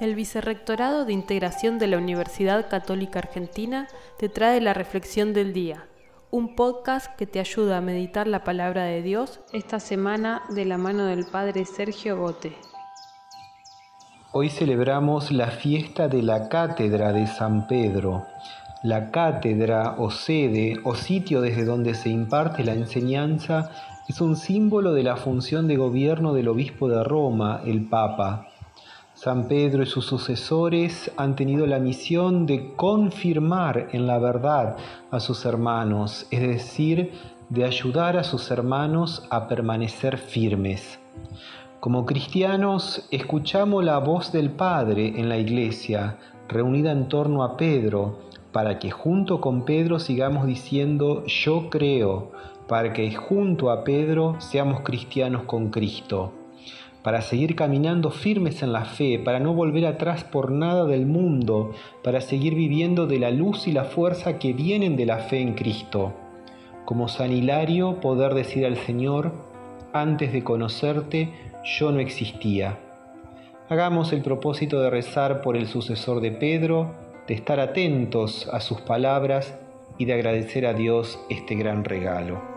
El Vicerrectorado de Integración de la Universidad Católica Argentina te trae la Reflexión del Día, un podcast que te ayuda a meditar la palabra de Dios esta semana de la mano del Padre Sergio Gote. Hoy celebramos la fiesta de la Cátedra de San Pedro. La cátedra o sede o sitio desde donde se imparte la enseñanza es un símbolo de la función de gobierno del obispo de Roma, el Papa. San Pedro y sus sucesores han tenido la misión de confirmar en la verdad a sus hermanos, es decir, de ayudar a sus hermanos a permanecer firmes. Como cristianos, escuchamos la voz del Padre en la iglesia, reunida en torno a Pedro, para que junto con Pedro sigamos diciendo yo creo, para que junto a Pedro seamos cristianos con Cristo para seguir caminando firmes en la fe, para no volver atrás por nada del mundo, para seguir viviendo de la luz y la fuerza que vienen de la fe en Cristo. Como San Hilario poder decir al Señor, antes de conocerte yo no existía. Hagamos el propósito de rezar por el sucesor de Pedro, de estar atentos a sus palabras y de agradecer a Dios este gran regalo.